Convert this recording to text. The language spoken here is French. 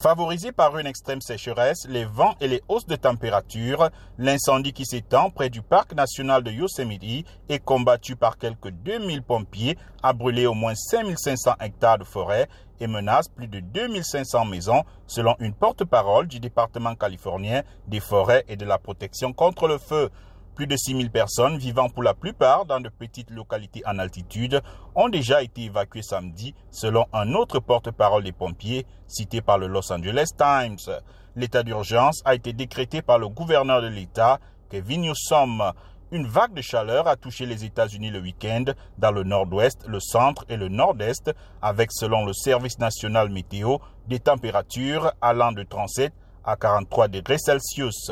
Favorisé par une extrême sécheresse, les vents et les hausses de température, l'incendie qui s'étend près du parc national de Yosemite est combattu par quelques 2000 pompiers a brûlé au moins 5500 hectares de forêt et menace plus de 2500 maisons selon une porte-parole du département californien des forêts et de la protection contre le feu. Plus de 6000 personnes vivant pour la plupart dans de petites localités en altitude ont déjà été évacuées samedi, selon un autre porte-parole des pompiers cité par le Los Angeles Times. L'état d'urgence a été décrété par le gouverneur de l'État, Kevin Newsom. Une vague de chaleur a touché les États-Unis le week-end dans le nord-ouest, le centre et le nord-est, avec, selon le Service national météo, des températures allant de 37 à 43 degrés Celsius.